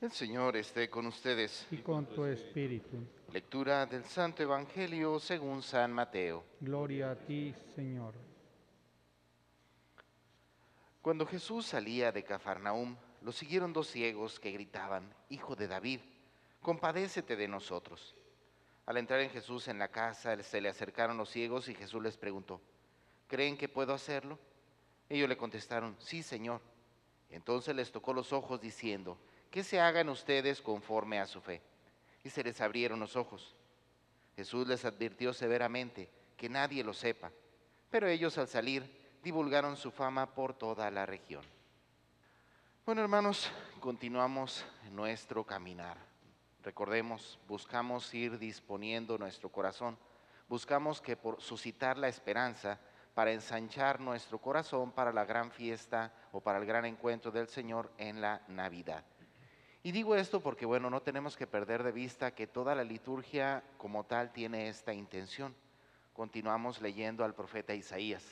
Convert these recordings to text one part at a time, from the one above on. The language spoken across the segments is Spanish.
El Señor esté con ustedes. y con tu espíritu. Lectura del Santo Evangelio según San Mateo. Gloria a ti, Señor. Cuando Jesús salía de Cafarnaúm, lo siguieron dos ciegos que gritaban, Hijo de David, compadécete de nosotros. Al entrar en Jesús en la casa, se le acercaron los ciegos y Jesús les preguntó, ¿creen que puedo hacerlo? Ellos le contestaron, sí, Señor. Entonces les tocó los ojos diciendo, que se hagan ustedes conforme a su fe. Y se les abrieron los ojos. Jesús les advirtió severamente que nadie lo sepa, pero ellos al salir divulgaron su fama por toda la región. Bueno, hermanos, continuamos nuestro caminar. Recordemos, buscamos ir disponiendo nuestro corazón, buscamos que por suscitar la esperanza para ensanchar nuestro corazón para la gran fiesta o para el gran encuentro del Señor en la Navidad. Y digo esto porque, bueno, no tenemos que perder de vista que toda la liturgia como tal tiene esta intención. Continuamos leyendo al profeta Isaías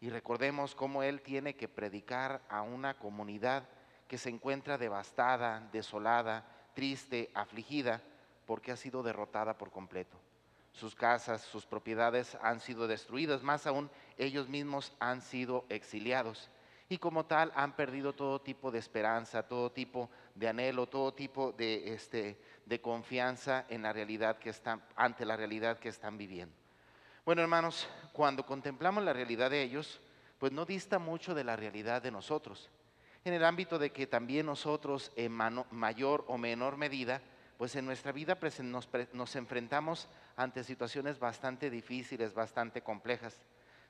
y recordemos cómo él tiene que predicar a una comunidad que se encuentra devastada, desolada, triste, afligida, porque ha sido derrotada por completo. Sus casas, sus propiedades han sido destruidas, más aún ellos mismos han sido exiliados y como tal han perdido todo tipo de esperanza, todo tipo de anhelo, todo tipo de, este, de confianza en la realidad que están, ante la realidad que están viviendo. Bueno, hermanos, cuando contemplamos la realidad de ellos, pues no dista mucho de la realidad de nosotros. En el ámbito de que también nosotros, en mayor o menor medida, pues en nuestra vida nos, nos enfrentamos ante situaciones bastante difíciles, bastante complejas.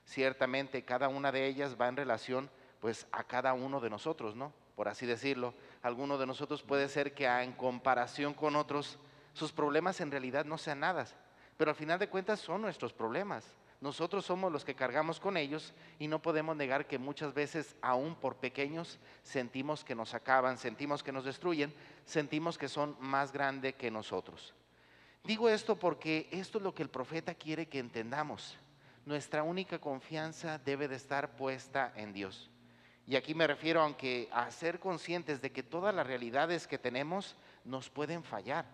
Ciertamente cada una de ellas va en relación pues a cada uno de nosotros, ¿no? Por así decirlo. Alguno de nosotros puede ser que en comparación con otros, sus problemas en realidad no sean nada, pero al final de cuentas son nuestros problemas. Nosotros somos los que cargamos con ellos y no podemos negar que muchas veces, aún por pequeños, sentimos que nos acaban, sentimos que nos destruyen, sentimos que son más grandes que nosotros. Digo esto porque esto es lo que el profeta quiere que entendamos. Nuestra única confianza debe de estar puesta en Dios. Y aquí me refiero aunque a ser conscientes de que todas las realidades que tenemos nos pueden fallar.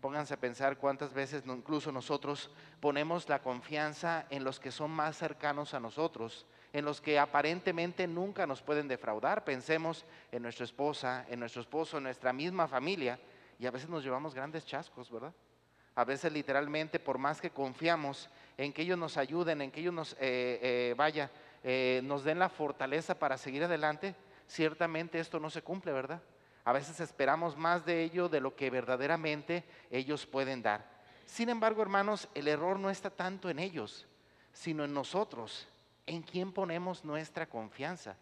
Pónganse a pensar cuántas veces incluso nosotros ponemos la confianza en los que son más cercanos a nosotros, en los que aparentemente nunca nos pueden defraudar. Pensemos en nuestra esposa, en nuestro esposo, en nuestra misma familia, y a veces nos llevamos grandes chascos, ¿verdad? A veces literalmente, por más que confiamos en que ellos nos ayuden, en que ellos nos, eh, eh, vaya, eh, nos den la fortaleza para seguir adelante, ciertamente esto no se cumple, ¿verdad? A veces esperamos más de ello de lo que verdaderamente ellos pueden dar. Sin embargo, hermanos, el error no está tanto en ellos, sino en nosotros, en quién ponemos nuestra confianza.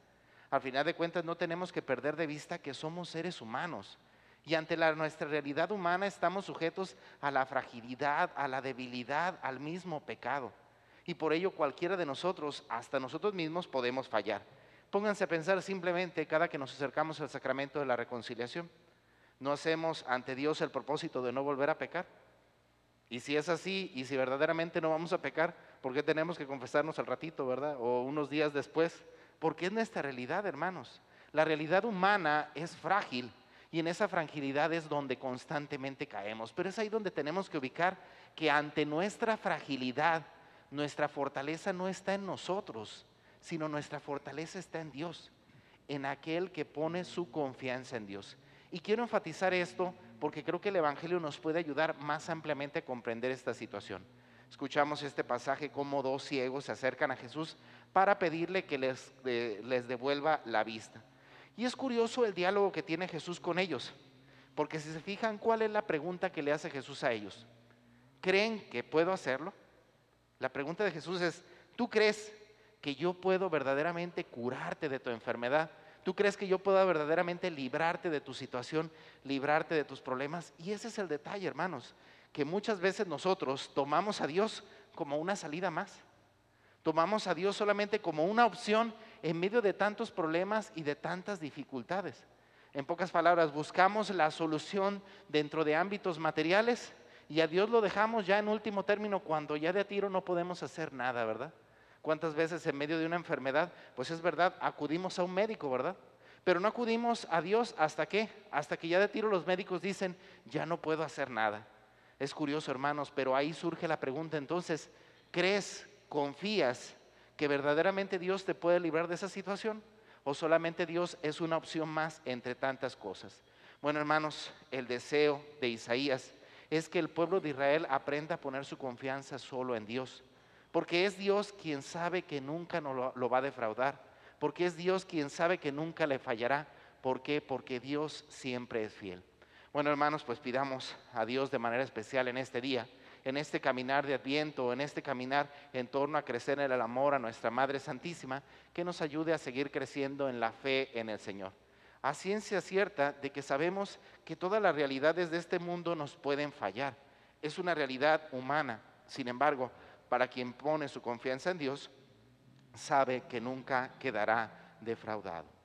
Al final de cuentas, no tenemos que perder de vista que somos seres humanos. Y ante la, nuestra realidad humana estamos sujetos a la fragilidad, a la debilidad, al mismo pecado y por ello cualquiera de nosotros, hasta nosotros mismos, podemos fallar. Pónganse a pensar simplemente cada que nos acercamos al sacramento de la reconciliación. ¿No hacemos ante Dios el propósito de no volver a pecar? Y si es así, y si verdaderamente no vamos a pecar, ¿por qué tenemos que confesarnos al ratito, verdad? O unos días después. Porque es nuestra realidad, hermanos. La realidad humana es frágil y en esa fragilidad es donde constantemente caemos. Pero es ahí donde tenemos que ubicar que ante nuestra fragilidad nuestra fortaleza no está en nosotros, sino nuestra fortaleza está en Dios, en aquel que pone su confianza en Dios. Y quiero enfatizar esto porque creo que el Evangelio nos puede ayudar más ampliamente a comprender esta situación. Escuchamos este pasaje como dos ciegos se acercan a Jesús para pedirle que les, les devuelva la vista. Y es curioso el diálogo que tiene Jesús con ellos, porque si se fijan, ¿cuál es la pregunta que le hace Jesús a ellos? ¿Creen que puedo hacerlo? La pregunta de Jesús es, ¿tú crees que yo puedo verdaderamente curarte de tu enfermedad? ¿Tú crees que yo puedo verdaderamente librarte de tu situación, librarte de tus problemas? Y ese es el detalle, hermanos, que muchas veces nosotros tomamos a Dios como una salida más. Tomamos a Dios solamente como una opción en medio de tantos problemas y de tantas dificultades. En pocas palabras, buscamos la solución dentro de ámbitos materiales y a Dios lo dejamos ya en último término cuando ya de tiro no podemos hacer nada, ¿verdad? ¿Cuántas veces en medio de una enfermedad, pues es verdad, acudimos a un médico, ¿verdad? Pero no acudimos a Dios hasta qué? Hasta que ya de tiro los médicos dicen, ya no puedo hacer nada. Es curioso, hermanos, pero ahí surge la pregunta entonces, ¿crees, confías que verdaderamente Dios te puede librar de esa situación? ¿O solamente Dios es una opción más entre tantas cosas? Bueno, hermanos, el deseo de Isaías es que el pueblo de Israel aprenda a poner su confianza solo en Dios, porque es Dios quien sabe que nunca lo, lo va a defraudar, porque es Dios quien sabe que nunca le fallará. ¿Por qué? Porque Dios siempre es fiel. Bueno, hermanos, pues pidamos a Dios de manera especial en este día, en este caminar de Adviento, en este caminar en torno a crecer en el amor a nuestra Madre Santísima, que nos ayude a seguir creciendo en la fe en el Señor. A ciencia cierta de que sabemos que todas las realidades de este mundo nos pueden fallar. Es una realidad humana. Sin embargo, para quien pone su confianza en Dios, sabe que nunca quedará defraudado.